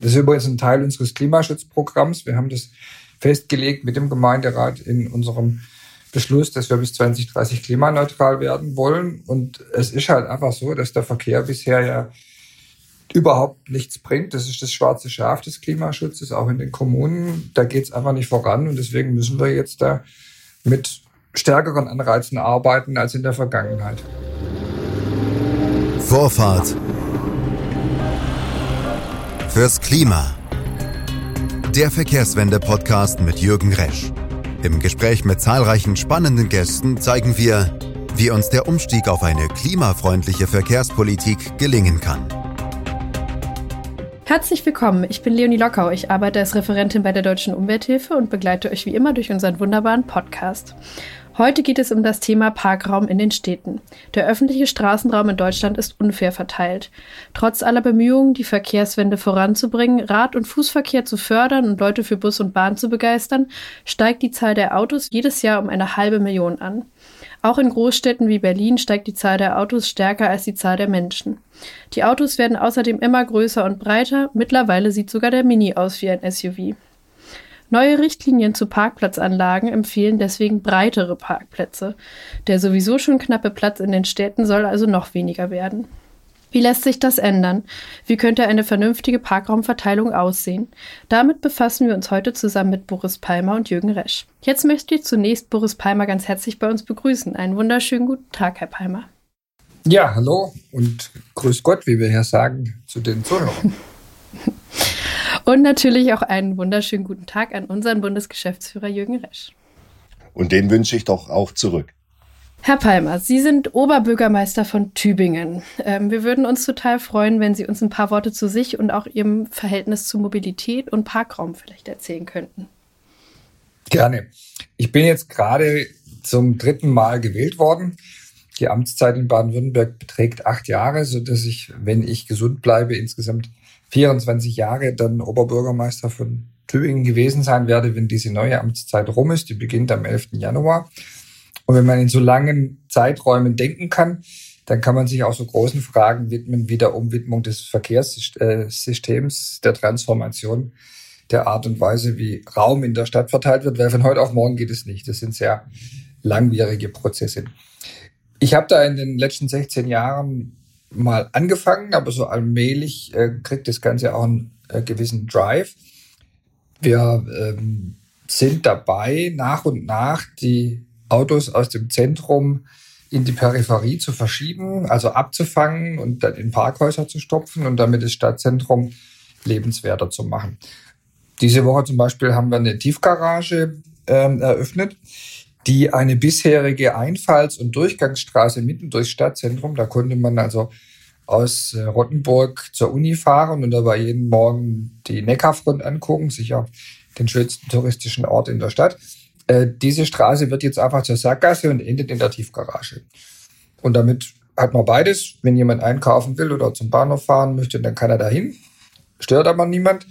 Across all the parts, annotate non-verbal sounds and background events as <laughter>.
Das ist übrigens ein Teil unseres Klimaschutzprogramms. Wir haben das festgelegt mit dem Gemeinderat in unserem Beschluss, dass wir bis 2030 klimaneutral werden wollen. Und es ist halt einfach so, dass der Verkehr bisher ja überhaupt nichts bringt. Das ist das schwarze Schaf des Klimaschutzes, auch in den Kommunen. Da geht es einfach nicht voran. Und deswegen müssen wir jetzt da mit stärkeren Anreizen arbeiten als in der Vergangenheit. Vorfahrt fürs Klima. Der Verkehrswende-Podcast mit Jürgen Resch. Im Gespräch mit zahlreichen spannenden Gästen zeigen wir, wie uns der Umstieg auf eine klimafreundliche Verkehrspolitik gelingen kann. Herzlich willkommen, ich bin Leonie Lockau. Ich arbeite als Referentin bei der Deutschen Umwelthilfe und begleite euch wie immer durch unseren wunderbaren Podcast. Heute geht es um das Thema Parkraum in den Städten. Der öffentliche Straßenraum in Deutschland ist unfair verteilt. Trotz aller Bemühungen, die Verkehrswende voranzubringen, Rad- und Fußverkehr zu fördern und Leute für Bus und Bahn zu begeistern, steigt die Zahl der Autos jedes Jahr um eine halbe Million an. Auch in Großstädten wie Berlin steigt die Zahl der Autos stärker als die Zahl der Menschen. Die Autos werden außerdem immer größer und breiter. Mittlerweile sieht sogar der Mini aus wie ein SUV. Neue Richtlinien zu Parkplatzanlagen empfehlen deswegen breitere Parkplätze. Der sowieso schon knappe Platz in den Städten soll also noch weniger werden. Wie lässt sich das ändern? Wie könnte eine vernünftige Parkraumverteilung aussehen? Damit befassen wir uns heute zusammen mit Boris Palmer und Jürgen Resch. Jetzt möchte ich zunächst Boris Palmer ganz herzlich bei uns begrüßen. Einen wunderschönen guten Tag, Herr Palmer. Ja, hallo und grüß Gott, wie wir hier sagen, zu den Zuhörern. <laughs> Und natürlich auch einen wunderschönen guten Tag an unseren Bundesgeschäftsführer Jürgen Resch. Und den wünsche ich doch auch zurück. Herr Palmer, Sie sind Oberbürgermeister von Tübingen. Ähm, wir würden uns total freuen, wenn Sie uns ein paar Worte zu sich und auch Ihrem Verhältnis zu Mobilität und Parkraum vielleicht erzählen könnten. Gerne. Ich bin jetzt gerade zum dritten Mal gewählt worden. Die Amtszeit in Baden-Württemberg beträgt acht Jahre, so dass ich, wenn ich gesund bleibe, insgesamt 24 Jahre dann Oberbürgermeister von Tübingen gewesen sein werde, wenn diese neue Amtszeit rum ist. Die beginnt am 11. Januar. Und wenn man in so langen Zeiträumen denken kann, dann kann man sich auch so großen Fragen widmen wie der Umwidmung des Verkehrssystems, der Transformation, der Art und Weise, wie Raum in der Stadt verteilt wird, weil von heute auf morgen geht es nicht. Das sind sehr langwierige Prozesse. Ich habe da in den letzten 16 Jahren mal angefangen, aber so allmählich äh, kriegt das Ganze auch einen äh, gewissen Drive. Wir ähm, sind dabei, nach und nach die Autos aus dem Zentrum in die Peripherie zu verschieben, also abzufangen und dann in Parkhäuser zu stopfen und damit das Stadtzentrum lebenswerter zu machen. Diese Woche zum Beispiel haben wir eine Tiefgarage ähm, eröffnet, die eine bisherige Einfalls- und Durchgangsstraße mitten durchs Stadtzentrum, da konnte man also aus äh, Rottenburg zur Uni fahren und dabei jeden Morgen die Neckarfront angucken, sicher den schönsten touristischen Ort in der Stadt. Äh, diese Straße wird jetzt einfach zur Sackgasse und endet in der Tiefgarage. Und damit hat man beides. Wenn jemand einkaufen will oder zum Bahnhof fahren möchte, dann kann er dahin. Stört aber niemand.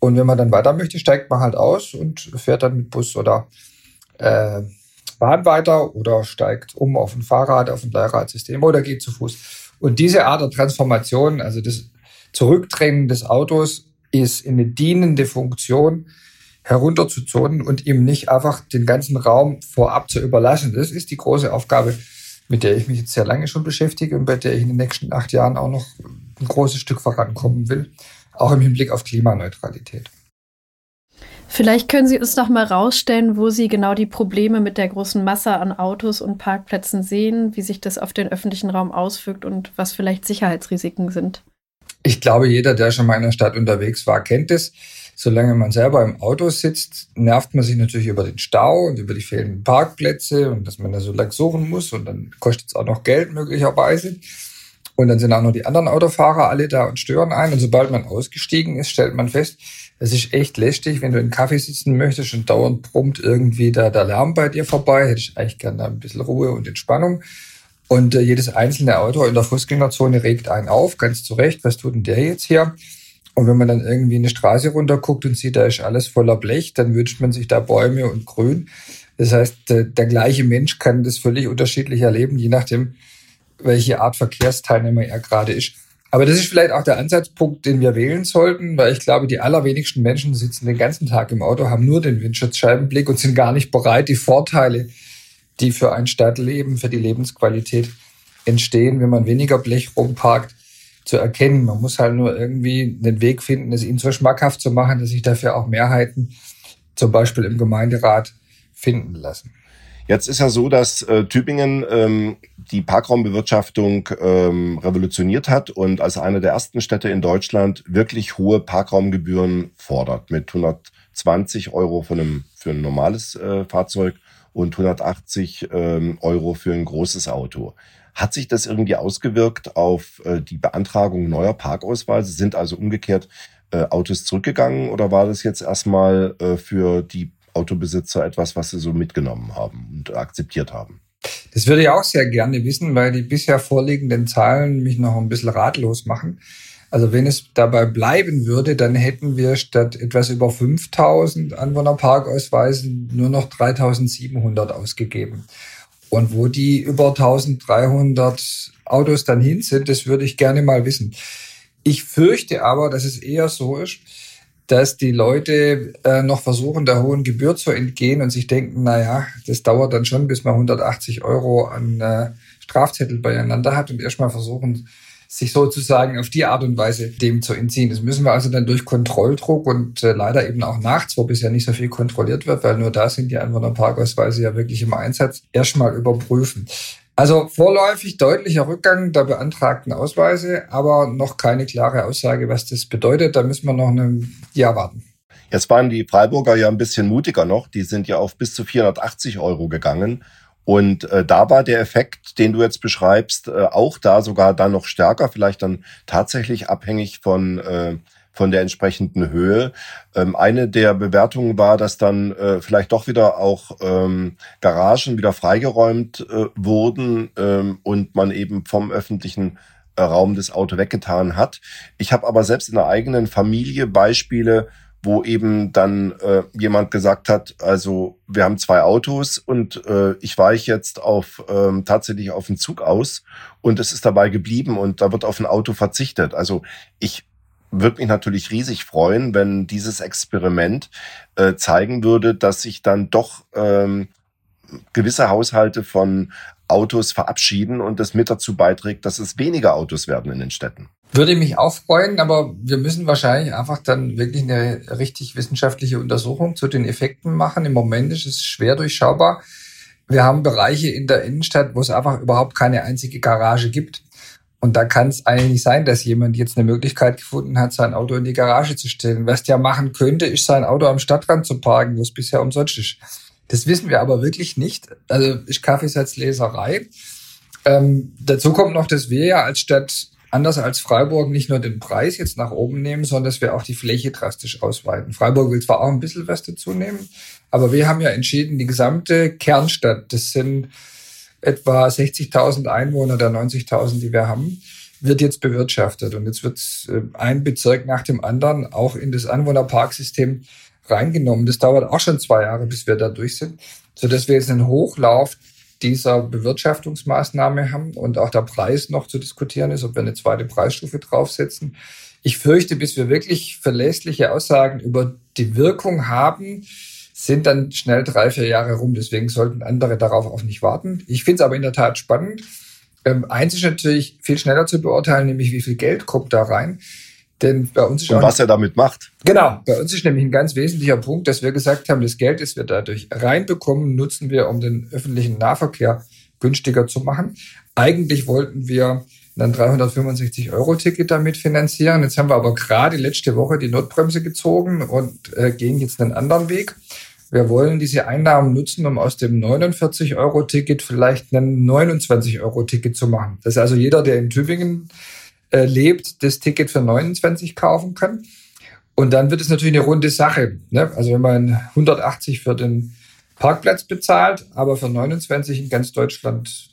Und wenn man dann weiter möchte, steigt man halt aus und fährt dann mit Bus oder äh, Bahn weiter oder steigt um auf ein Fahrrad, auf ein Leihradsystem oder geht zu Fuß. Und diese Art der Transformation, also das Zurückdrängen des Autos, ist in eine dienende Funktion herunterzuzonen und ihm nicht einfach den ganzen Raum vorab zu überlassen. Das ist die große Aufgabe, mit der ich mich jetzt sehr lange schon beschäftige und bei der ich in den nächsten acht Jahren auch noch ein großes Stück vorankommen will, auch im Hinblick auf Klimaneutralität. Vielleicht können Sie uns noch mal rausstellen, wo Sie genau die Probleme mit der großen Masse an Autos und Parkplätzen sehen, wie sich das auf den öffentlichen Raum auswirkt und was vielleicht Sicherheitsrisiken sind. Ich glaube, jeder, der schon mal in der Stadt unterwegs war, kennt es. Solange man selber im Auto sitzt, nervt man sich natürlich über den Stau und über die fehlenden Parkplätze und dass man da so lang suchen muss und dann kostet es auch noch Geld möglicherweise. Und dann sind auch noch die anderen Autofahrer alle da und stören ein. Und sobald man ausgestiegen ist, stellt man fest, es ist echt lästig, wenn du in Kaffee sitzen möchtest und dauernd brummt irgendwie da der Lärm bei dir vorbei. Hätte ich eigentlich gerne ein bisschen Ruhe und Entspannung. Und äh, jedes einzelne Auto in der Fußgängerzone regt einen auf, ganz zu Recht. Was tut denn der jetzt hier? Und wenn man dann irgendwie eine Straße runterguckt und sieht, da ist alles voller Blech, dann wünscht man sich da Bäume und Grün. Das heißt, der, der gleiche Mensch kann das völlig unterschiedlich erleben, je nachdem, welche Art Verkehrsteilnehmer er gerade ist. Aber das ist vielleicht auch der Ansatzpunkt, den wir wählen sollten, weil ich glaube, die allerwenigsten Menschen sitzen den ganzen Tag im Auto, haben nur den Windschutzscheibenblick und sind gar nicht bereit, die Vorteile, die für ein Stadtleben, für die Lebensqualität entstehen, wenn man weniger Blech rumparkt, zu erkennen. Man muss halt nur irgendwie einen Weg finden, es ihnen so schmackhaft zu machen, dass sich dafür auch Mehrheiten, zum Beispiel im Gemeinderat, finden lassen. Jetzt ist ja so, dass äh, Tübingen ähm, die Parkraumbewirtschaftung ähm, revolutioniert hat und als eine der ersten Städte in Deutschland wirklich hohe Parkraumgebühren fordert mit 120 Euro für, einem, für ein normales äh, Fahrzeug und 180 ähm, Euro für ein großes Auto. Hat sich das irgendwie ausgewirkt auf äh, die Beantragung neuer Parkausweise? Sind also umgekehrt äh, Autos zurückgegangen oder war das jetzt erstmal äh, für die Autobesitzer etwas, was sie so mitgenommen haben und akzeptiert haben? Das würde ich auch sehr gerne wissen, weil die bisher vorliegenden Zahlen mich noch ein bisschen ratlos machen. Also wenn es dabei bleiben würde, dann hätten wir statt etwas über 5000 Anwohnerparkausweisen nur noch 3700 ausgegeben. Und wo die über 1300 Autos dann hin sind, das würde ich gerne mal wissen. Ich fürchte aber, dass es eher so ist, dass die Leute äh, noch versuchen, der hohen Gebühr zu entgehen und sich denken, na ja, das dauert dann schon, bis man 180 Euro an äh, Strafzettel beieinander hat und erstmal versuchen, sich sozusagen auf die Art und Weise dem zu entziehen. Das müssen wir also dann durch Kontrolldruck und äh, leider eben auch nachts, wo bisher nicht so viel kontrolliert wird, weil nur da sind die Einwohnerparkausweise ja wirklich im Einsatz, erstmal überprüfen. Also vorläufig deutlicher Rückgang der beantragten Ausweise, aber noch keine klare Aussage, was das bedeutet. Da müssen wir noch ein Jahr warten. Jetzt waren die Freiburger ja ein bisschen mutiger noch. Die sind ja auf bis zu 480 Euro gegangen. Und äh, da war der Effekt, den du jetzt beschreibst, äh, auch da sogar dann noch stärker, vielleicht dann tatsächlich abhängig von äh, von der entsprechenden Höhe. Ähm, eine der Bewertungen war, dass dann äh, vielleicht doch wieder auch ähm, Garagen wieder freigeräumt äh, wurden ähm, und man eben vom öffentlichen äh, Raum das Auto weggetan hat. Ich habe aber selbst in der eigenen Familie Beispiele, wo eben dann äh, jemand gesagt hat, also wir haben zwei Autos und äh, ich weiche jetzt auf ähm, tatsächlich auf den Zug aus und es ist dabei geblieben und da wird auf ein Auto verzichtet. Also ich würde mich natürlich riesig freuen, wenn dieses Experiment äh, zeigen würde, dass sich dann doch ähm, gewisse Haushalte von Autos verabschieden und das mit dazu beiträgt, dass es weniger Autos werden in den Städten. Würde mich auch aber wir müssen wahrscheinlich einfach dann wirklich eine richtig wissenschaftliche Untersuchung zu den Effekten machen. Im Moment ist es schwer durchschaubar. Wir haben Bereiche in der Innenstadt, wo es einfach überhaupt keine einzige Garage gibt. Und da kann es eigentlich sein, dass jemand jetzt eine Möglichkeit gefunden hat, sein Auto in die Garage zu stellen. Was der machen könnte, ist sein Auto am Stadtrand zu parken, wo es bisher umsonst ist. Das wissen wir aber wirklich nicht. Also ist Kaffeesatzleserei. Ähm, dazu kommt noch, dass wir ja als Stadt anders als Freiburg nicht nur den Preis jetzt nach oben nehmen, sondern dass wir auch die Fläche drastisch ausweiten. Freiburg will zwar auch ein bisschen was dazu nehmen, aber wir haben ja entschieden, die gesamte Kernstadt, das sind etwa 60.000 Einwohner der 90.000, die wir haben, wird jetzt bewirtschaftet. Und jetzt wird äh, ein Bezirk nach dem anderen auch in das Anwohnerparksystem reingenommen. Das dauert auch schon zwei Jahre, bis wir da durch sind, sodass wir jetzt einen Hochlauf dieser Bewirtschaftungsmaßnahme haben und auch der Preis noch zu diskutieren ist, ob wir eine zweite Preisstufe draufsetzen. Ich fürchte, bis wir wirklich verlässliche Aussagen über die Wirkung haben, sind dann schnell drei, vier Jahre rum. Deswegen sollten andere darauf auch nicht warten. Ich finde es aber in der Tat spannend. Ähm, eins ist natürlich viel schneller zu beurteilen, nämlich wie viel Geld kommt da rein. Denn bei uns ist Und was er damit macht. Genau, bei uns ist nämlich ein ganz wesentlicher Punkt, dass wir gesagt haben, das Geld, das wir dadurch reinbekommen, nutzen wir, um den öffentlichen Nahverkehr günstiger zu machen. Eigentlich wollten wir dann 365 Euro Ticket damit finanzieren. Jetzt haben wir aber gerade letzte Woche die Notbremse gezogen und äh, gehen jetzt einen anderen Weg. Wir wollen diese Einnahmen nutzen, um aus dem 49-Euro-Ticket vielleicht ein 29-Euro-Ticket zu machen. Dass also jeder, der in Tübingen äh, lebt, das Ticket für 29 kaufen kann. Und dann wird es natürlich eine runde Sache. Ne? Also wenn man 180 für den Parkplatz bezahlt, aber für 29 in ganz Deutschland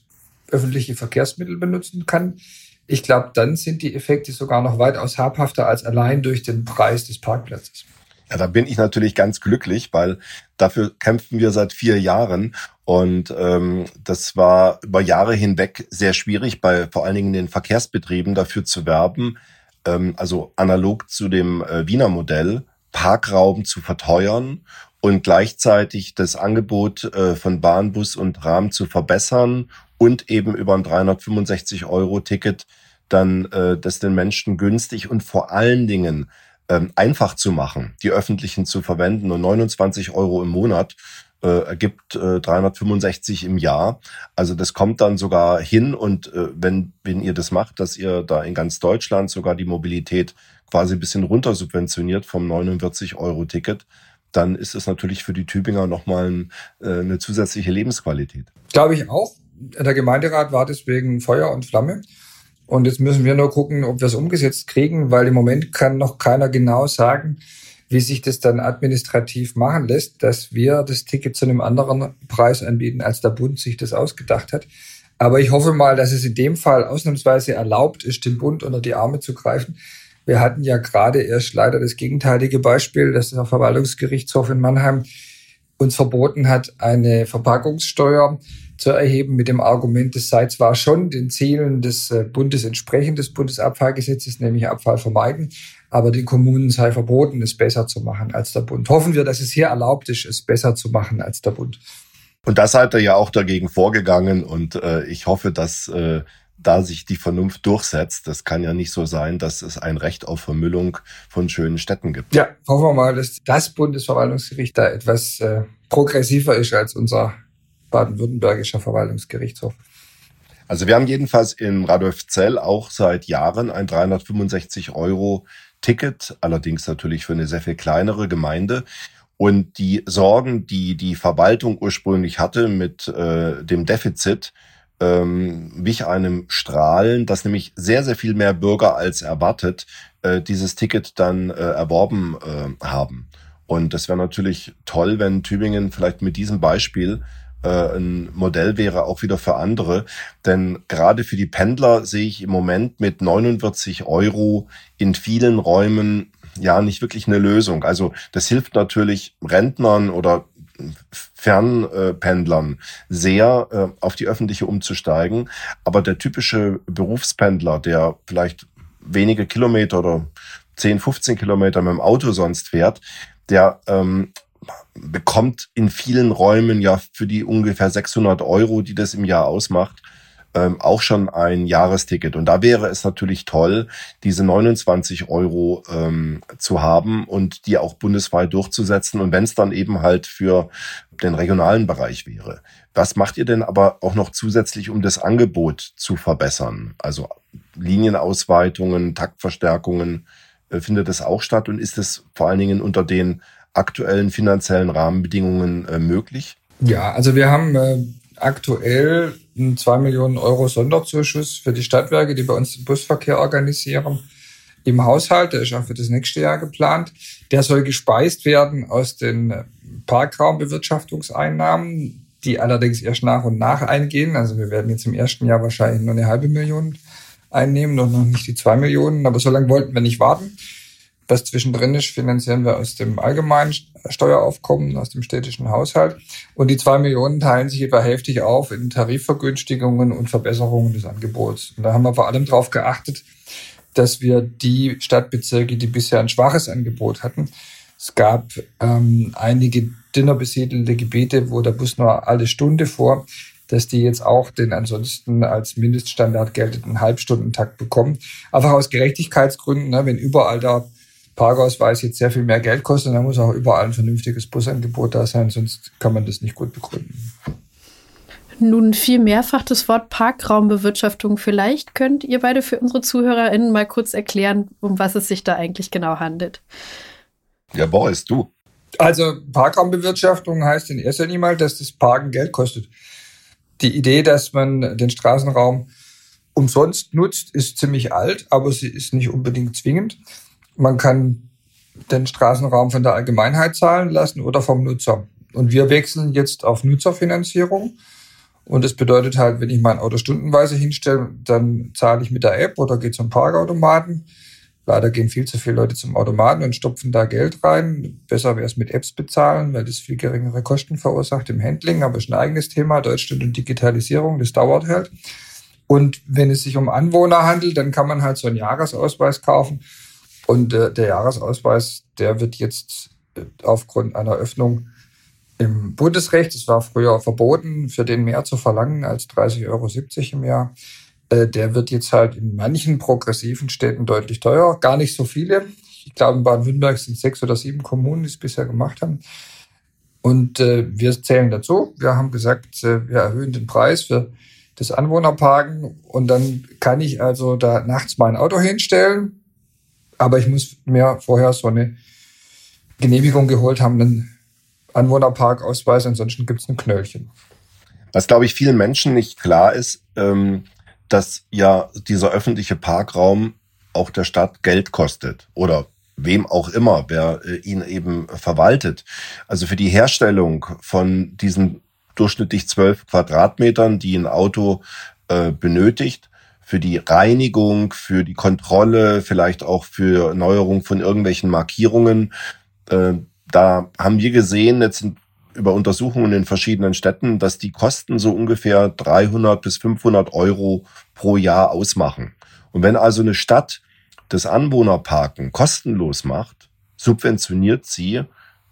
öffentliche Verkehrsmittel benutzen kann, ich glaube, dann sind die Effekte sogar noch weitaus habhafter als allein durch den Preis des Parkplatzes. Ja, da bin ich natürlich ganz glücklich, weil dafür kämpfen wir seit vier Jahren. Und ähm, das war über Jahre hinweg sehr schwierig, bei vor allen Dingen den Verkehrsbetrieben dafür zu werben, ähm, also analog zu dem äh, Wiener Modell, Parkraum zu verteuern und gleichzeitig das Angebot äh, von Bahn, Bus und Rahmen zu verbessern und eben über ein 365 Euro Ticket dann äh, das den Menschen günstig und vor allen Dingen ähm, einfach zu machen, die öffentlichen zu verwenden. Und 29 Euro im Monat äh, ergibt äh, 365 im Jahr. Also das kommt dann sogar hin und äh, wenn, wenn ihr das macht, dass ihr da in ganz Deutschland sogar die Mobilität quasi ein bisschen runter subventioniert vom 49 Euro Ticket, dann ist es natürlich für die Tübinger nochmal ein, äh, eine zusätzliche Lebensqualität. Glaube ich auch. Der Gemeinderat war deswegen Feuer und Flamme. Und jetzt müssen wir nur gucken, ob wir es umgesetzt kriegen, weil im Moment kann noch keiner genau sagen, wie sich das dann administrativ machen lässt, dass wir das Ticket zu einem anderen Preis anbieten, als der Bund sich das ausgedacht hat. Aber ich hoffe mal, dass es in dem Fall ausnahmsweise erlaubt ist, den Bund unter die Arme zu greifen. Wir hatten ja gerade erst leider das gegenteilige Beispiel, dass der Verwaltungsgerichtshof in Mannheim uns verboten hat, eine Verpackungssteuer zu erheben mit dem Argument, es sei zwar schon den Zielen des äh, Bundes entsprechend des Bundesabfallgesetzes, nämlich Abfall vermeiden, aber den Kommunen sei verboten, es besser zu machen als der Bund. Hoffen wir, dass es hier erlaubt ist, es besser zu machen als der Bund. Und das seid ihr ja auch dagegen vorgegangen und äh, ich hoffe, dass äh, da sich die Vernunft durchsetzt. Das kann ja nicht so sein, dass es ein Recht auf Vermüllung von schönen Städten gibt. Ja, hoffen wir mal, dass das Bundesverwaltungsgericht da etwas äh, progressiver ist als unser baden-württembergischer Verwaltungsgerichtshof. Also wir haben jedenfalls in Radolfzell auch seit Jahren ein 365 Euro Ticket, allerdings natürlich für eine sehr viel kleinere Gemeinde. Und die Sorgen, die die Verwaltung ursprünglich hatte mit äh, dem Defizit, ähm, wich einem Strahlen, dass nämlich sehr, sehr viel mehr Bürger als erwartet äh, dieses Ticket dann äh, erworben äh, haben. Und das wäre natürlich toll, wenn Tübingen vielleicht mit diesem Beispiel ein Modell wäre, auch wieder für andere. Denn gerade für die Pendler sehe ich im Moment mit 49 Euro in vielen Räumen ja nicht wirklich eine Lösung. Also das hilft natürlich Rentnern oder Fernpendlern sehr, äh, auf die öffentliche umzusteigen. Aber der typische Berufspendler, der vielleicht wenige Kilometer oder 10, 15 Kilometer mit dem Auto sonst fährt, der ähm, bekommt in vielen Räumen ja für die ungefähr 600 Euro, die das im Jahr ausmacht, ähm, auch schon ein Jahresticket. Und da wäre es natürlich toll, diese 29 Euro ähm, zu haben und die auch bundesweit durchzusetzen. Und wenn es dann eben halt für den regionalen Bereich wäre. Was macht ihr denn aber auch noch zusätzlich, um das Angebot zu verbessern? Also Linienausweitungen, Taktverstärkungen, äh, findet das auch statt? Und ist es vor allen Dingen unter den aktuellen finanziellen Rahmenbedingungen äh, möglich? Ja, also wir haben äh, aktuell einen 2 Millionen Euro Sonderzuschuss für die Stadtwerke, die bei uns den Busverkehr organisieren, im Haushalt. Der ist auch für das nächste Jahr geplant. Der soll gespeist werden aus den Parkraumbewirtschaftungseinnahmen, die allerdings erst nach und nach eingehen. Also wir werden jetzt im ersten Jahr wahrscheinlich nur eine halbe Million einnehmen und noch nicht die zwei Millionen. Aber so lange wollten wir nicht warten. Was zwischendrin ist, finanzieren wir aus dem allgemeinen Steueraufkommen, aus dem städtischen Haushalt. Und die zwei Millionen teilen sich etwa hälftig auf in Tarifvergünstigungen und Verbesserungen des Angebots. Und da haben wir vor allem darauf geachtet, dass wir die Stadtbezirke, die bisher ein schwaches Angebot hatten, es gab ähm, einige dünner besiedelte Gebiete, wo der Bus nur alle Stunde vor, dass die jetzt auch den ansonsten als Mindeststandard geltenden Halbstundentakt bekommen. Einfach aus Gerechtigkeitsgründen, ne, wenn überall der Parkausweis jetzt sehr viel mehr Geld kostet, dann muss auch überall ein vernünftiges Busangebot da sein, sonst kann man das nicht gut begründen. Nun viel mehrfach das Wort Parkraumbewirtschaftung. Vielleicht könnt ihr beide für unsere ZuhörerInnen mal kurz erklären, um was es sich da eigentlich genau handelt. Ja, Boris, du. Also Parkraumbewirtschaftung heißt in erster Linie mal, dass das Parken Geld kostet. Die Idee, dass man den Straßenraum umsonst nutzt, ist ziemlich alt, aber sie ist nicht unbedingt zwingend. Man kann den Straßenraum von der Allgemeinheit zahlen lassen oder vom Nutzer. Und wir wechseln jetzt auf Nutzerfinanzierung. Und das bedeutet halt, wenn ich mein Auto stundenweise hinstelle, dann zahle ich mit der App oder gehe zum Parkautomaten. Leider gehen viel zu viele Leute zum Automaten und stopfen da Geld rein. Besser wäre es mit Apps bezahlen, weil das viel geringere Kosten verursacht im Handling. Aber ist ein eigenes Thema. Deutschland und Digitalisierung, das dauert halt. Und wenn es sich um Anwohner handelt, dann kann man halt so einen Jahresausweis kaufen. Und äh, der Jahresausweis, der wird jetzt äh, aufgrund einer Öffnung im Bundesrecht, es war früher verboten, für den mehr zu verlangen als 30,70 Euro im Jahr, äh, der wird jetzt halt in manchen progressiven Städten deutlich teurer. Gar nicht so viele. Ich glaube, in Baden-Württemberg sind sechs oder sieben Kommunen, die es bisher gemacht haben. Und äh, wir zählen dazu. Wir haben gesagt, äh, wir erhöhen den Preis für das Anwohnerparken und dann kann ich also da nachts mein Auto hinstellen, aber ich muss mir vorher so eine Genehmigung geholt haben, einen Anwohnerparkausweis, ansonsten gibt es ein Knöllchen. Was, glaube ich, vielen Menschen nicht klar ist, ähm, dass ja dieser öffentliche Parkraum auch der Stadt Geld kostet oder wem auch immer, wer äh, ihn eben verwaltet. Also für die Herstellung von diesen durchschnittlich zwölf Quadratmetern, die ein Auto äh, benötigt, für die Reinigung, für die Kontrolle, vielleicht auch für Neuerung von irgendwelchen Markierungen. Äh, da haben wir gesehen, jetzt über Untersuchungen in verschiedenen Städten, dass die Kosten so ungefähr 300 bis 500 Euro pro Jahr ausmachen. Und wenn also eine Stadt das Anwohnerparken kostenlos macht, subventioniert sie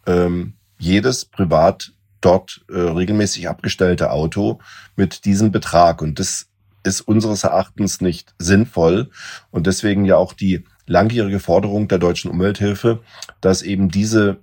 ähm, jedes privat dort äh, regelmäßig abgestellte Auto mit diesem Betrag. Und das ist unseres Erachtens nicht sinnvoll. Und deswegen ja auch die langjährige Forderung der deutschen Umwelthilfe, dass eben diese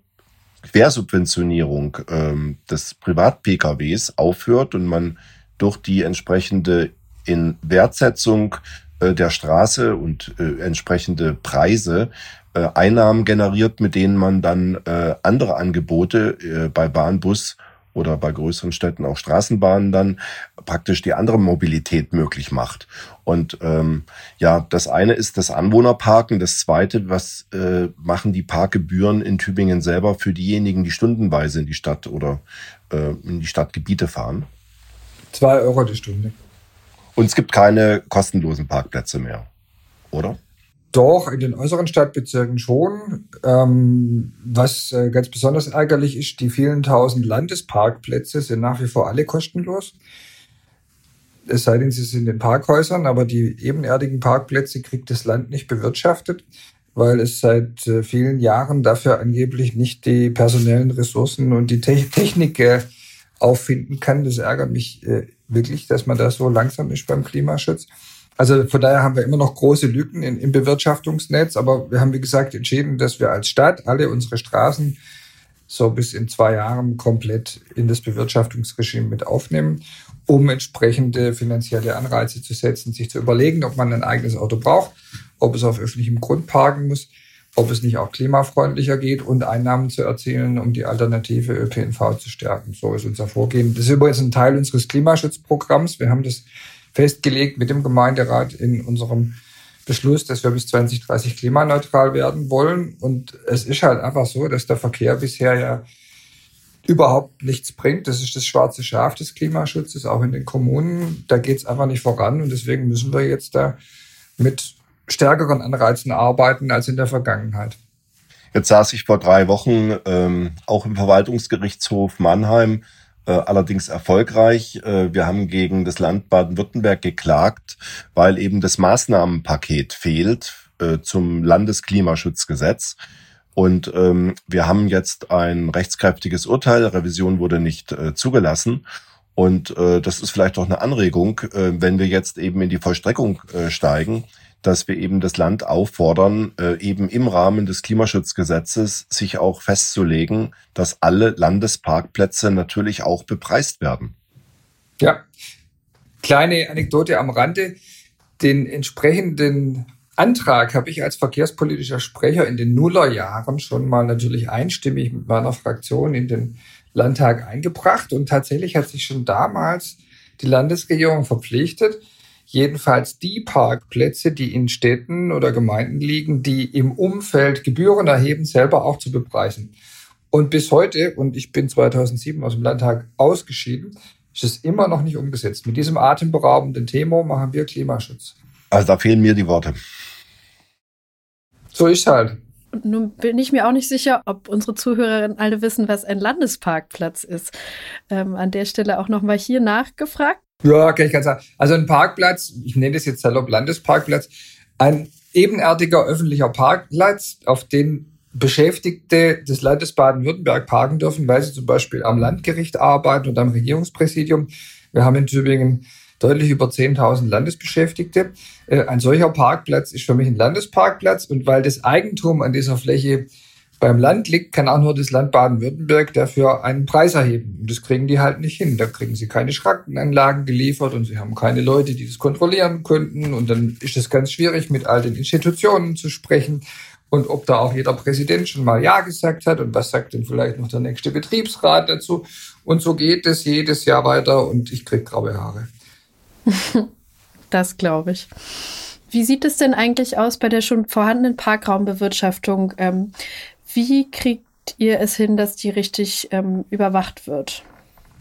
Quersubventionierung ähm, des Privat-PKWs aufhört und man durch die entsprechende in Wertsetzung äh, der Straße und äh, entsprechende Preise äh, Einnahmen generiert, mit denen man dann äh, andere Angebote äh, bei Bahn, Bus oder bei größeren Städten auch Straßenbahnen dann praktisch die andere Mobilität möglich macht. Und ähm, ja, das eine ist das Anwohnerparken. Das zweite, was äh, machen die Parkgebühren in Tübingen selber für diejenigen, die stundenweise in die Stadt oder äh, in die Stadtgebiete fahren? Zwei Euro die Stunde. Und es gibt keine kostenlosen Parkplätze mehr, oder? Doch, in den äußeren Stadtbezirken schon. Ähm, was äh, ganz besonders ärgerlich ist, die vielen tausend Landesparkplätze sind nach wie vor alle kostenlos. Es sei denn, sie sind in Parkhäusern, aber die ebenerdigen Parkplätze kriegt das Land nicht bewirtschaftet, weil es seit äh, vielen Jahren dafür angeblich nicht die personellen Ressourcen und die Te Technik äh, auffinden kann. Das ärgert mich äh, wirklich, dass man da so langsam ist beim Klimaschutz. Also von daher haben wir immer noch große Lücken in, im Bewirtschaftungsnetz, aber wir haben, wie gesagt, entschieden, dass wir als Stadt alle unsere Straßen so bis in zwei Jahren komplett in das Bewirtschaftungsregime mit aufnehmen, um entsprechende finanzielle Anreize zu setzen, sich zu überlegen, ob man ein eigenes Auto braucht, ob es auf öffentlichem Grund parken muss, ob es nicht auch klimafreundlicher geht und Einnahmen zu erzielen, um die alternative ÖPNV zu stärken. So ist unser Vorgehen. Das ist übrigens ein Teil unseres Klimaschutzprogramms. Wir haben das festgelegt mit dem Gemeinderat in unserem Beschluss, dass wir bis 2030 klimaneutral werden wollen. Und es ist halt einfach so, dass der Verkehr bisher ja überhaupt nichts bringt. Das ist das schwarze Schaf des Klimaschutzes, auch in den Kommunen. Da geht es einfach nicht voran. Und deswegen müssen wir jetzt da mit stärkeren Anreizen arbeiten als in der Vergangenheit. Jetzt saß ich vor drei Wochen ähm, auch im Verwaltungsgerichtshof Mannheim allerdings erfolgreich. Äh, wir haben gegen das Land Baden-Württemberg geklagt, weil eben das Maßnahmenpaket fehlt äh, zum Landesklimaschutzgesetz. Und ähm, wir haben jetzt ein rechtskräftiges Urteil. Revision wurde nicht äh, zugelassen. Und äh, das ist vielleicht auch eine Anregung, äh, wenn wir jetzt eben in die Vollstreckung äh, steigen, dass wir eben das Land auffordern, äh, eben im Rahmen des Klimaschutzgesetzes sich auch festzulegen, dass alle Landesparkplätze natürlich auch bepreist werden. Ja, kleine Anekdote am Rande. Den entsprechenden Antrag habe ich als verkehrspolitischer Sprecher in den Nullerjahren schon mal natürlich einstimmig mit meiner Fraktion in den Landtag eingebracht. Und tatsächlich hat sich schon damals die Landesregierung verpflichtet, jedenfalls die Parkplätze, die in Städten oder Gemeinden liegen, die im Umfeld Gebühren erheben, selber auch zu bepreisen. Und bis heute, und ich bin 2007 aus dem Landtag ausgeschieden, ist es immer noch nicht umgesetzt. Mit diesem atemberaubenden Thema machen wir Klimaschutz. Also da fehlen mir die Worte. So ist halt. Und nun bin ich mir auch nicht sicher, ob unsere Zuhörerinnen alle wissen, was ein Landesparkplatz ist. Ähm, an der Stelle auch nochmal hier nachgefragt. Ja, kann ich ganz sagen. Also ein Parkplatz, ich nenne das jetzt salopp Landesparkplatz, ein ebenerdiger öffentlicher Parkplatz, auf den Beschäftigte des Landes Baden-Württemberg parken dürfen, weil sie zum Beispiel am Landgericht arbeiten und am Regierungspräsidium. Wir haben in Tübingen deutlich über 10.000 Landesbeschäftigte. Äh, ein solcher Parkplatz ist für mich ein Landesparkplatz und weil das Eigentum an dieser Fläche beim Land liegt, kann auch nur das Land Baden-Württemberg dafür einen Preis erheben. Und das kriegen die halt nicht hin. Da kriegen sie keine Schrankenanlagen geliefert und sie haben keine Leute, die das kontrollieren könnten. Und dann ist es ganz schwierig, mit all den Institutionen zu sprechen und ob da auch jeder Präsident schon mal Ja gesagt hat und was sagt denn vielleicht noch der nächste Betriebsrat dazu. Und so geht es jedes Jahr weiter und ich krieg graue Haare. <laughs> das glaube ich. Wie sieht es denn eigentlich aus bei der schon vorhandenen Parkraumbewirtschaftung? Ähm, wie kriegt ihr es hin, dass die richtig ähm, überwacht wird?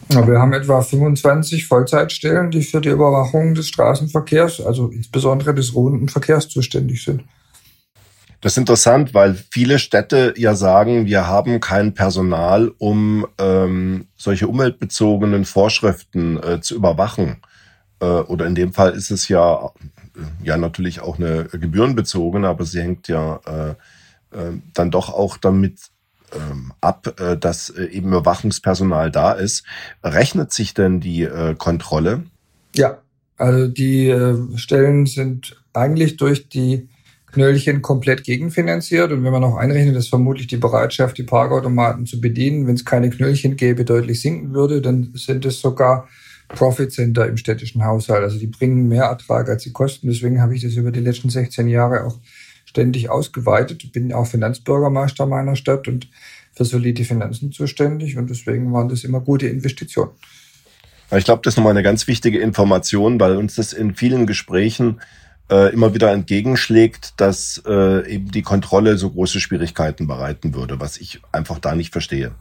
Ja, wir haben etwa 25 Vollzeitstellen, die für die Überwachung des Straßenverkehrs, also insbesondere des ruhenden Verkehrs zuständig sind. Das ist interessant, weil viele Städte ja sagen, wir haben kein Personal, um ähm, solche umweltbezogenen Vorschriften äh, zu überwachen. Äh, oder in dem Fall ist es ja, äh, ja natürlich auch eine gebührenbezogene, aber sie hängt ja äh, äh, dann doch auch damit ähm, ab, äh, dass eben Überwachungspersonal da ist. Rechnet sich denn die Kontrolle? Ja, also die Stellen sind eigentlich durch die Knöllchen komplett gegenfinanziert. Und wenn man noch einrechnet, dass vermutlich die Bereitschaft, die Parkautomaten zu bedienen, wenn es keine Knöllchen gäbe, deutlich sinken würde, dann sind es sogar Profit Center im städtischen Haushalt. Also die bringen mehr Ertrag, als sie kosten. Deswegen habe ich das über die letzten 16 Jahre auch ständig ausgeweitet. Bin auch Finanzbürgermeister meiner Stadt und für solide Finanzen zuständig und deswegen waren das immer gute Investitionen. Ich glaube, das ist nochmal eine ganz wichtige Information, weil uns das in vielen Gesprächen äh, immer wieder entgegenschlägt, dass äh, eben die Kontrolle so große Schwierigkeiten bereiten würde, was ich einfach da nicht verstehe.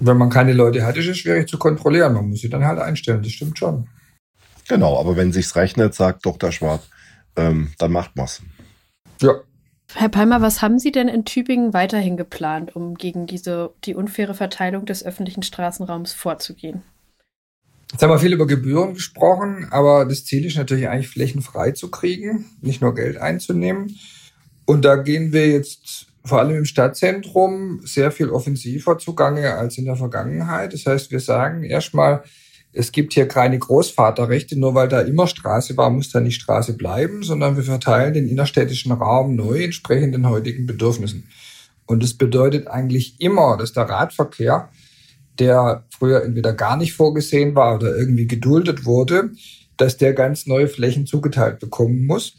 Wenn man keine Leute hat, ist es schwierig zu kontrollieren. Man muss sie dann halt einstellen, das stimmt schon. Genau, aber wenn sich's rechnet, sagt Dr. Schwab, ähm, dann macht man's. Ja, Herr Palmer, was haben Sie denn in Tübingen weiterhin geplant, um gegen diese, die unfaire Verteilung des öffentlichen Straßenraums vorzugehen? Jetzt haben wir viel über Gebühren gesprochen, aber das Ziel ist natürlich eigentlich Flächen frei zu kriegen, nicht nur Geld einzunehmen. Und da gehen wir jetzt vor allem im Stadtzentrum sehr viel offensiver zugange als in der Vergangenheit. Das heißt, wir sagen erstmal, es gibt hier keine Großvaterrechte, nur weil da immer Straße war, muss da nicht Straße bleiben, sondern wir verteilen den innerstädtischen Raum neu entsprechend den heutigen Bedürfnissen. Und das bedeutet eigentlich immer, dass der Radverkehr, der früher entweder gar nicht vorgesehen war oder irgendwie geduldet wurde, dass der ganz neue Flächen zugeteilt bekommen muss.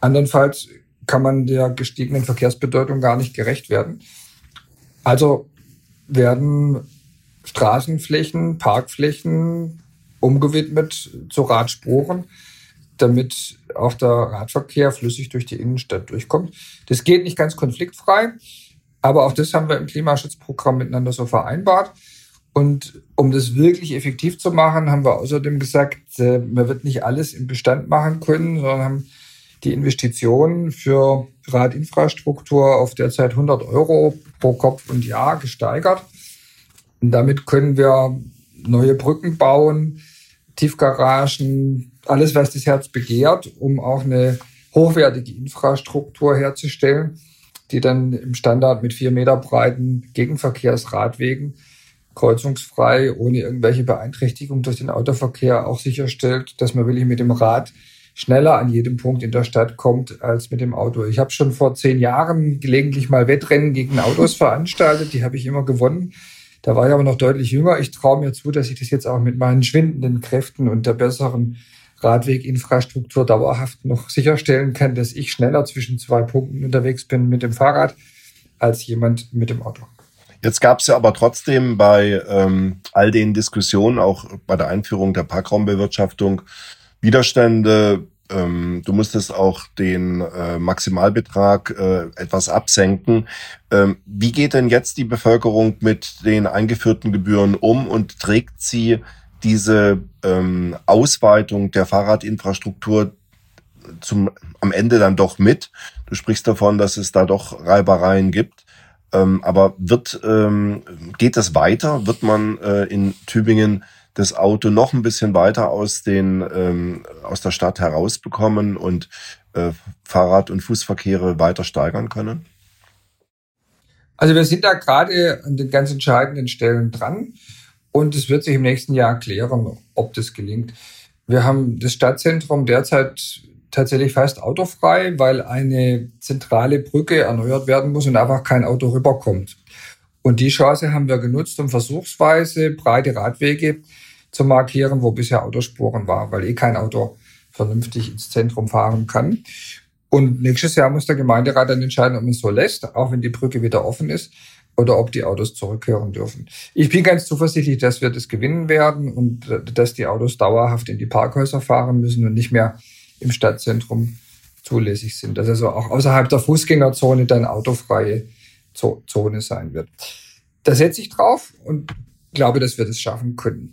Andernfalls kann man der gestiegenen Verkehrsbedeutung gar nicht gerecht werden. Also werden Straßenflächen, Parkflächen umgewidmet zu Radspuren, damit auch der Radverkehr flüssig durch die Innenstadt durchkommt. Das geht nicht ganz konfliktfrei, aber auch das haben wir im Klimaschutzprogramm miteinander so vereinbart. Und um das wirklich effektiv zu machen, haben wir außerdem gesagt, äh, man wird nicht alles im Bestand machen können, sondern haben die Investitionen für Radinfrastruktur auf derzeit 100 Euro pro Kopf und Jahr gesteigert. Und damit können wir neue Brücken bauen, Tiefgaragen, alles, was das Herz begehrt, um auch eine hochwertige Infrastruktur herzustellen, die dann im Standard mit vier Meter breiten Gegenverkehrsradwegen kreuzungsfrei, ohne irgendwelche Beeinträchtigung durch den Autoverkehr auch sicherstellt, dass man wirklich mit dem Rad schneller an jedem Punkt in der Stadt kommt als mit dem Auto. Ich habe schon vor zehn Jahren gelegentlich mal Wettrennen gegen Autos veranstaltet, die habe ich immer gewonnen. Da war ich aber noch deutlich jünger. Ich traue mir zu, dass ich das jetzt auch mit meinen schwindenden Kräften und der besseren Radweginfrastruktur dauerhaft noch sicherstellen kann, dass ich schneller zwischen zwei Punkten unterwegs bin mit dem Fahrrad als jemand mit dem Auto. Jetzt gab es ja aber trotzdem bei ähm, all den Diskussionen, auch bei der Einführung der Parkraumbewirtschaftung, Widerstände ähm, du musstest auch den äh, Maximalbetrag äh, etwas absenken. Ähm, wie geht denn jetzt die Bevölkerung mit den eingeführten Gebühren um und trägt sie diese ähm, Ausweitung der Fahrradinfrastruktur zum, am Ende dann doch mit. Du sprichst davon, dass es da doch Reibereien gibt. Ähm, aber wird, ähm, geht das weiter? Wird man äh, in Tübingen das Auto noch ein bisschen weiter aus den ähm, aus der Stadt herausbekommen und äh, Fahrrad- und Fußverkehre weiter steigern können? Also wir sind da gerade an den ganz entscheidenden Stellen dran und es wird sich im nächsten Jahr klären, ob das gelingt. Wir haben das Stadtzentrum derzeit tatsächlich fast autofrei, weil eine zentrale Brücke erneuert werden muss und einfach kein Auto rüberkommt. Und die Chance haben wir genutzt, um versuchsweise breite Radwege zu markieren, wo bisher Autospuren war, weil eh kein Auto vernünftig ins Zentrum fahren kann. Und nächstes Jahr muss der Gemeinderat dann entscheiden, ob man es so lässt, auch wenn die Brücke wieder offen ist, oder ob die Autos zurückkehren dürfen. Ich bin ganz zuversichtlich, dass wir das gewinnen werden und äh, dass die Autos dauerhaft in die Parkhäuser fahren müssen und nicht mehr im Stadtzentrum zulässig sind. Dass also auch außerhalb der Fußgängerzone dann autofreie Zone sein wird. Da setze ich drauf und glaube, dass wir das schaffen können.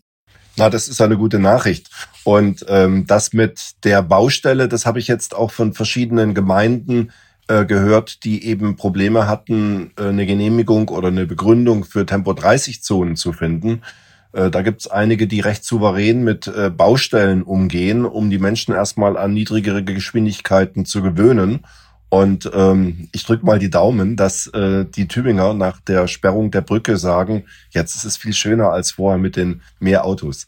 Na, das ist eine gute Nachricht. Und ähm, das mit der Baustelle, das habe ich jetzt auch von verschiedenen Gemeinden äh, gehört, die eben Probleme hatten, äh, eine Genehmigung oder eine Begründung für Tempo-30-Zonen zu finden. Äh, da gibt es einige, die recht souverän mit äh, Baustellen umgehen, um die Menschen erstmal an niedrigere Geschwindigkeiten zu gewöhnen. Und ähm, ich drücke mal die Daumen, dass äh, die Tübinger nach der Sperrung der Brücke sagen, jetzt ist es viel schöner als vorher mit den mehr Autos.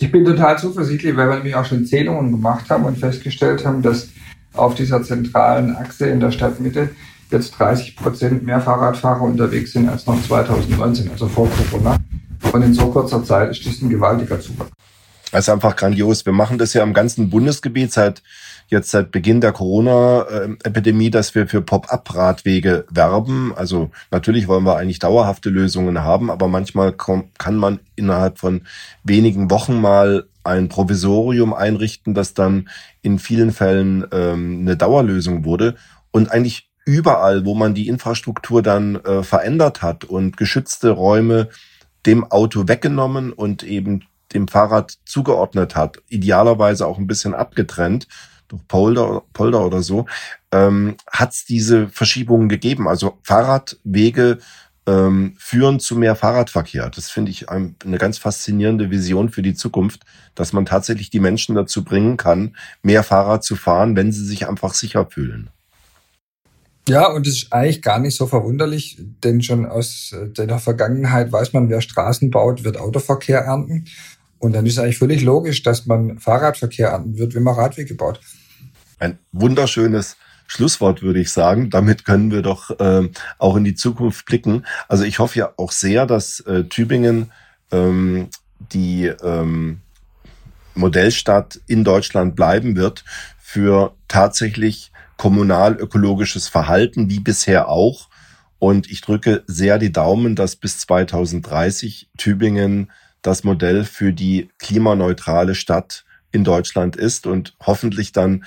Ich bin total zuversichtlich, weil wir nämlich auch schon Zählungen gemacht haben und festgestellt haben, dass auf dieser zentralen Achse in der Stadtmitte jetzt 30 Prozent mehr Fahrradfahrer unterwegs sind als noch 2019, also vor Corona. Und in so kurzer Zeit ist das ein gewaltiger Zuwachs. Das ist einfach grandios. Wir machen das ja im ganzen Bundesgebiet seit jetzt seit Beginn der Corona-Epidemie, dass wir für Pop-up-Radwege werben. Also natürlich wollen wir eigentlich dauerhafte Lösungen haben, aber manchmal kann man innerhalb von wenigen Wochen mal ein Provisorium einrichten, das dann in vielen Fällen ähm, eine Dauerlösung wurde. Und eigentlich überall, wo man die Infrastruktur dann äh, verändert hat und geschützte Räume dem Auto weggenommen und eben dem Fahrrad zugeordnet hat, idealerweise auch ein bisschen abgetrennt, durch Polder, Polder oder so, ähm, hat es diese Verschiebungen gegeben. Also Fahrradwege ähm, führen zu mehr Fahrradverkehr. Das finde ich ein, eine ganz faszinierende Vision für die Zukunft, dass man tatsächlich die Menschen dazu bringen kann, mehr Fahrrad zu fahren, wenn sie sich einfach sicher fühlen. Ja, und es ist eigentlich gar nicht so verwunderlich, denn schon aus der Vergangenheit weiß man, wer Straßen baut, wird Autoverkehr ernten. Und dann ist eigentlich völlig logisch, dass man Fahrradverkehr ernten wird, wenn man Radwege baut. Ein wunderschönes Schlusswort, würde ich sagen. Damit können wir doch äh, auch in die Zukunft blicken. Also ich hoffe ja auch sehr, dass äh, Tübingen ähm, die ähm, Modellstadt in Deutschland bleiben wird für tatsächlich kommunal-ökologisches Verhalten, wie bisher auch. Und ich drücke sehr die Daumen, dass bis 2030 Tübingen das Modell für die klimaneutrale Stadt in Deutschland ist und hoffentlich dann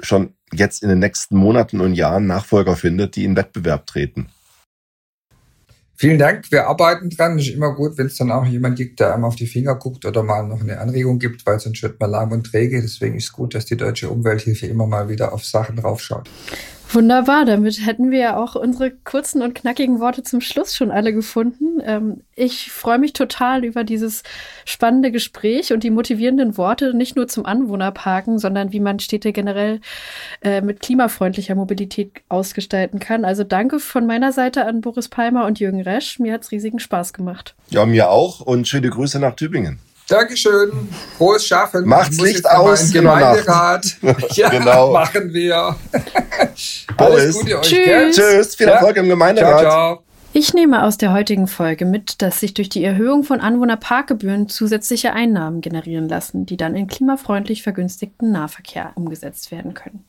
schon jetzt in den nächsten Monaten und Jahren Nachfolger findet, die in Wettbewerb treten. Vielen Dank. Wir arbeiten dran. Ist immer gut, wenn es dann auch jemand gibt, der einem auf die Finger guckt oder mal noch eine Anregung gibt, weil sonst wird man lahm und träge. Deswegen ist es gut, dass die Deutsche Umwelthilfe immer mal wieder auf Sachen draufschaut. Wunderbar, damit hätten wir ja auch unsere kurzen und knackigen Worte zum Schluss schon alle gefunden. Ähm, ich freue mich total über dieses spannende Gespräch und die motivierenden Worte, nicht nur zum Anwohnerparken, sondern wie man Städte generell äh, mit klimafreundlicher Mobilität ausgestalten kann. Also danke von meiner Seite an Boris Palmer und Jürgen Resch. Mir hat es riesigen Spaß gemacht. Ja, mir auch und schöne Grüße nach Tübingen. Dankeschön. Frohes Schaffen. Macht's Licht aus. Gemeinderat. <laughs> ja, genau. machen wir. <laughs> Alles Gute euch. Tschüss. Tschüss. Viel Erfolg ja. im Gemeinderat. Ciao, ciao. Ich nehme aus der heutigen Folge mit, dass sich durch die Erhöhung von Anwohnerparkgebühren zusätzliche Einnahmen generieren lassen, die dann in klimafreundlich vergünstigten Nahverkehr umgesetzt werden können.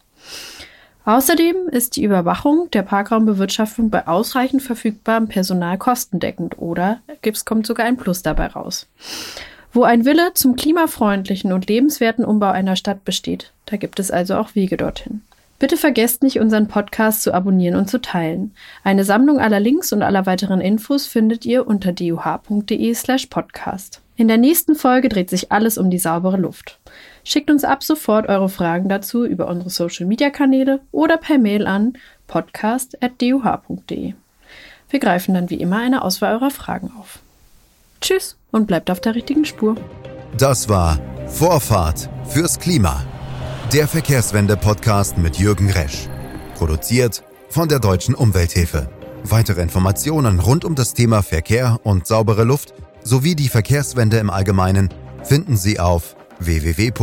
Außerdem ist die Überwachung der Parkraumbewirtschaftung bei ausreichend verfügbarem Personal kostendeckend oder es kommt sogar ein Plus dabei raus. Wo ein Wille zum klimafreundlichen und lebenswerten Umbau einer Stadt besteht, da gibt es also auch Wege dorthin. Bitte vergesst nicht, unseren Podcast zu abonnieren und zu teilen. Eine Sammlung aller Links und aller weiteren Infos findet ihr unter duh.de slash podcast. In der nächsten Folge dreht sich alles um die saubere Luft. Schickt uns ab sofort eure Fragen dazu über unsere Social-Media-Kanäle oder per Mail an podcast.duh.de. Wir greifen dann wie immer eine Auswahl eurer Fragen auf. Tschüss und bleibt auf der richtigen Spur. Das war Vorfahrt fürs Klima. Der Verkehrswende-Podcast mit Jürgen Resch. Produziert von der Deutschen Umwelthilfe. Weitere Informationen rund um das Thema Verkehr und saubere Luft sowie die Verkehrswende im Allgemeinen finden Sie auf www.duh.de.